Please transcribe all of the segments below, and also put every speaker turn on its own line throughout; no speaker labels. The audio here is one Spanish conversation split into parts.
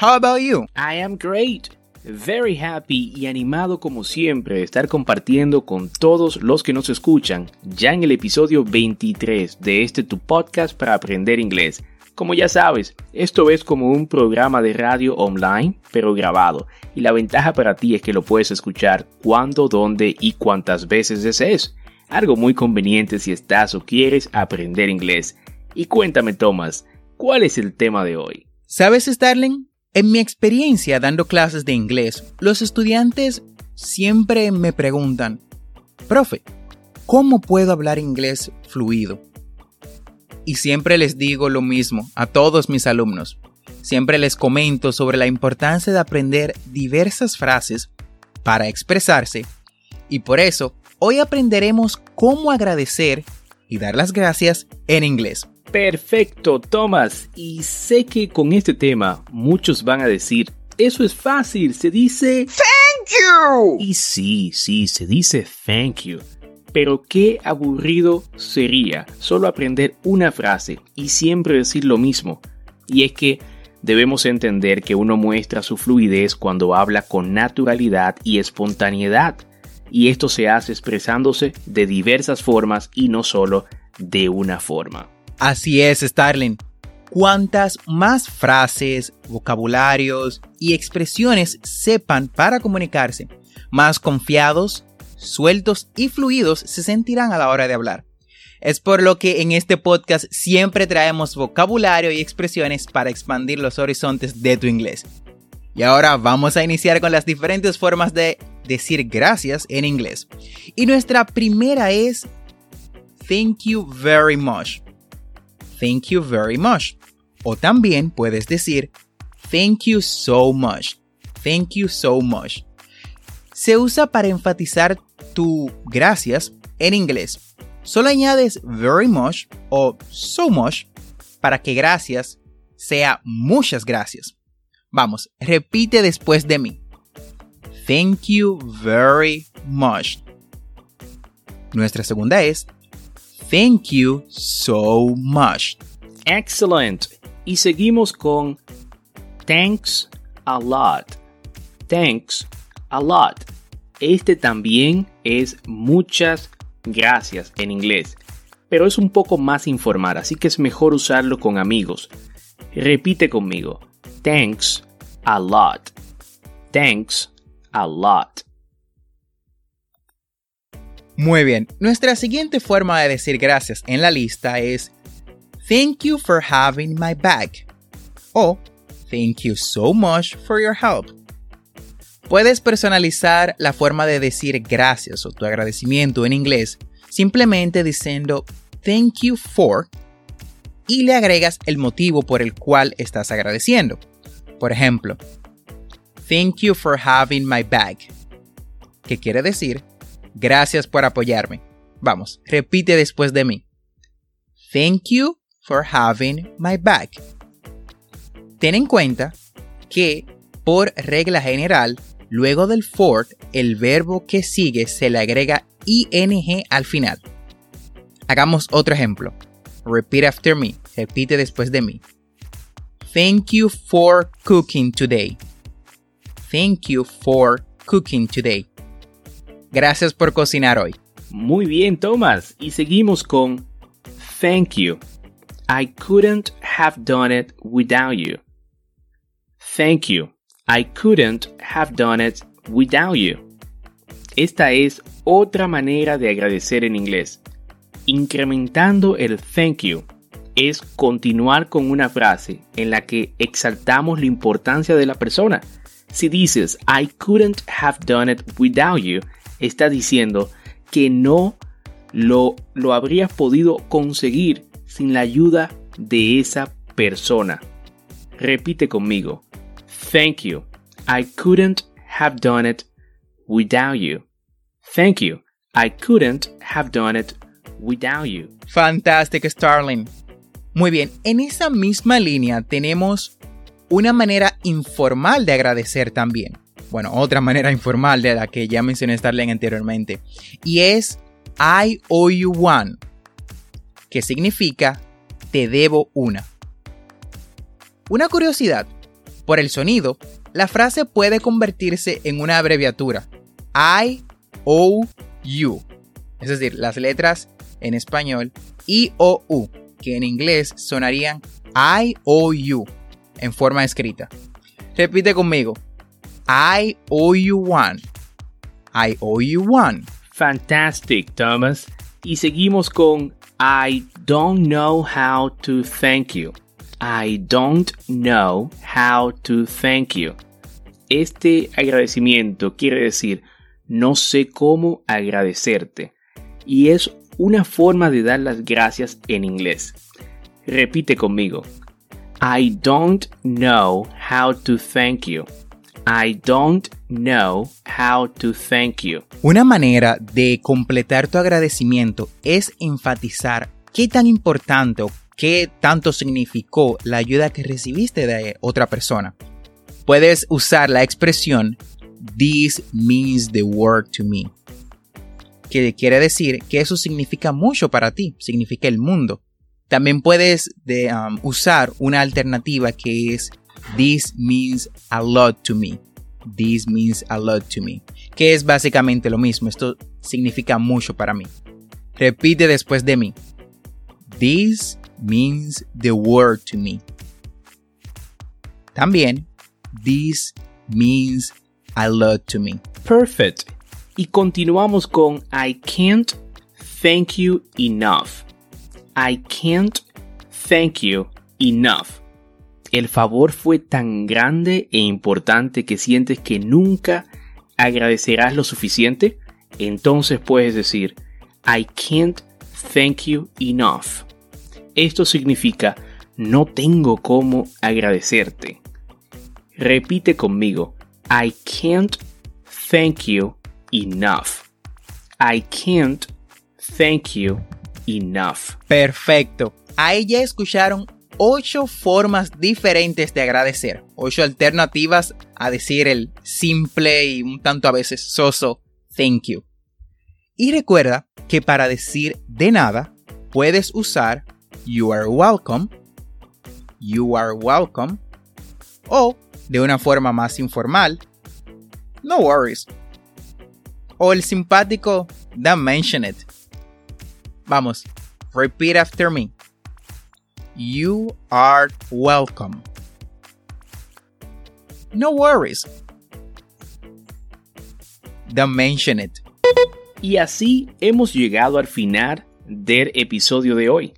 How about you?
I am great. Very happy y animado como siempre de estar compartiendo con todos los que nos escuchan ya en el episodio 23 de este tu podcast para aprender inglés. Como ya sabes, esto es como un programa de radio online, pero grabado, y la ventaja para ti es que lo puedes escuchar cuando, dónde y cuántas veces desees. Algo muy conveniente si estás o quieres aprender inglés. Y cuéntame, Thomas, ¿cuál es el tema de hoy?
¿Sabes, Starling? En mi experiencia dando clases de inglés, los estudiantes siempre me preguntan, profe, ¿cómo puedo hablar inglés fluido? Y siempre les digo lo mismo a todos mis alumnos. Siempre les comento sobre la importancia de aprender diversas frases para expresarse y por eso hoy aprenderemos cómo agradecer y dar las gracias en inglés.
Perfecto, Thomas. Y sé que con este tema muchos van a decir, eso es fácil, se dice
Thank you.
Y sí, sí, se dice thank you. Pero qué aburrido sería solo aprender una frase y siempre decir lo mismo. Y es que debemos entender que uno muestra su fluidez cuando habla con naturalidad y espontaneidad. Y esto se hace expresándose de diversas formas y no solo de una forma.
Así es, Starling. Cuantas más frases, vocabularios y expresiones sepan para comunicarse, más confiados, sueltos y fluidos se sentirán a la hora de hablar. Es por lo que en este podcast siempre traemos vocabulario y expresiones para expandir los horizontes de tu inglés. Y ahora vamos a iniciar con las diferentes formas de decir gracias en inglés. Y nuestra primera es Thank you very much thank you very much. O también puedes decir thank you so much. Thank you so much. Se usa para enfatizar tu gracias en inglés. Solo añades very much o so much para que gracias sea muchas gracias. Vamos, repite después de mí. Thank you very much. Nuestra segunda es Thank you so much.
Excellent. Y seguimos con thanks a lot. Thanks a lot. Este también es muchas gracias en inglés, pero es un poco más informal, así que es mejor usarlo con amigos. Repite conmigo. Thanks a lot. Thanks a lot.
Muy bien, nuestra siguiente forma de decir gracias en la lista es Thank you for having my back o Thank you so much for your help. Puedes personalizar la forma de decir gracias o tu agradecimiento en inglés simplemente diciendo Thank you for y le agregas el motivo por el cual estás agradeciendo. Por ejemplo, Thank you for having my back, que quiere decir Gracias por apoyarme. Vamos, repite después de mí. Thank you for having my back. Ten en cuenta que, por regla general, luego del for, el verbo que sigue se le agrega ing al final. Hagamos otro ejemplo. Repeat after me. Repite después de mí. Thank you for cooking today. Thank you for cooking today. Gracias por cocinar hoy.
Muy bien, Thomas. Y seguimos con Thank you. I couldn't have done it without you. Thank you. I couldn't have done it without you. Esta es otra manera de agradecer en inglés. Incrementando el thank you es continuar con una frase en la que exaltamos la importancia de la persona. Si dices I couldn't have done it without you, está diciendo que no lo, lo habrías podido conseguir sin la ayuda de esa persona. Repite conmigo. Thank you. I couldn't have done it without you. Thank you. I couldn't have done it without you.
Fantastic, Starling. Muy bien, en esa misma línea tenemos una manera informal de agradecer también. Bueno, otra manera informal de la que ya mencioné Starling anteriormente. Y es I owe you one, que significa te debo una. Una curiosidad, por el sonido, la frase puede convertirse en una abreviatura. I owe you. Es decir, las letras en español I o U, que en inglés sonarían I owe you en forma escrita. Repite conmigo. I owe you one. I owe you one.
Fantastic, Thomas. Y seguimos con I don't know how to thank you. I don't know how to thank you. Este agradecimiento quiere decir no sé cómo agradecerte. Y es una forma de dar las gracias en inglés. Repite conmigo. I don't know how to thank you. I don't know how to thank you.
Una manera de completar tu agradecimiento es enfatizar qué tan importante o qué tanto significó la ayuda que recibiste de otra persona. Puedes usar la expresión This means the world to me. Que quiere decir que eso significa mucho para ti, significa el mundo. También puedes um, usar una alternativa que es This means a lot to me. This means a lot to me. Que es básicamente lo mismo. Esto significa mucho para mí. Repite después de mí. This means the world to me. También, this means a lot to me.
Perfect. Y continuamos con I can't thank you enough. I can't thank you enough. El favor fue tan grande e importante que sientes que nunca agradecerás lo suficiente. Entonces puedes decir I can't thank you enough. Esto significa no tengo cómo agradecerte. Repite conmigo. I can't thank you enough. I can't thank you enough.
Perfecto. Ahí ya escucharon ocho formas diferentes de agradecer. Ocho alternativas a decir el simple y un tanto a veces soso thank you. Y recuerda que para decir de nada puedes usar you are welcome, you are welcome, o de una forma más informal, no worries, o el simpático don't mention it. Vamos, repeat after me. You are welcome. No worries. Don't mention it.
Y así hemos llegado al final del episodio de hoy.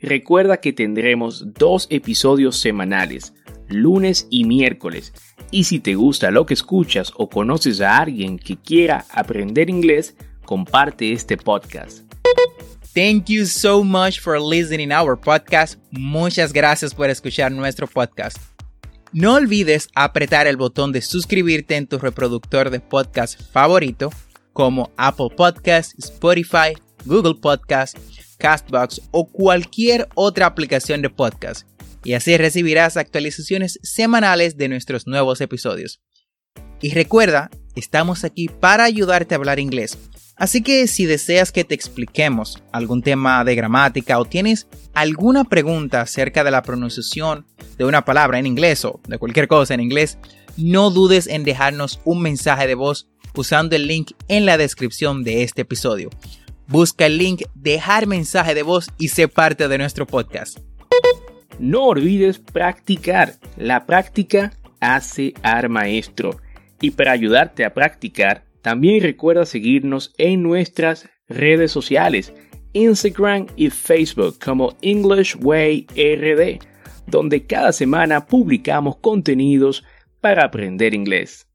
Recuerda que tendremos dos episodios semanales, lunes y miércoles. Y si te gusta lo que escuchas o conoces a alguien que quiera aprender inglés, comparte este podcast.
Thank you so much for listening our podcast. Muchas gracias por escuchar nuestro podcast. No olvides apretar el botón de suscribirte en tu reproductor de podcast favorito como Apple Podcasts, Spotify, Google Podcasts, Castbox o cualquier otra aplicación de podcast. Y así recibirás actualizaciones semanales de nuestros nuevos episodios. Y recuerda, estamos aquí para ayudarte a hablar inglés. Así que si deseas que te expliquemos algún tema de gramática o tienes alguna pregunta acerca de la pronunciación de una palabra en inglés o de cualquier cosa en inglés, no dudes en dejarnos un mensaje de voz usando el link en la descripción de este episodio. Busca el link, dejar mensaje de voz y sé parte de nuestro podcast.
No olvides practicar. La práctica hace al maestro. Y para ayudarte a practicar, también recuerda seguirnos en nuestras redes sociales, Instagram y Facebook como English Way RD, donde cada semana publicamos contenidos para aprender inglés.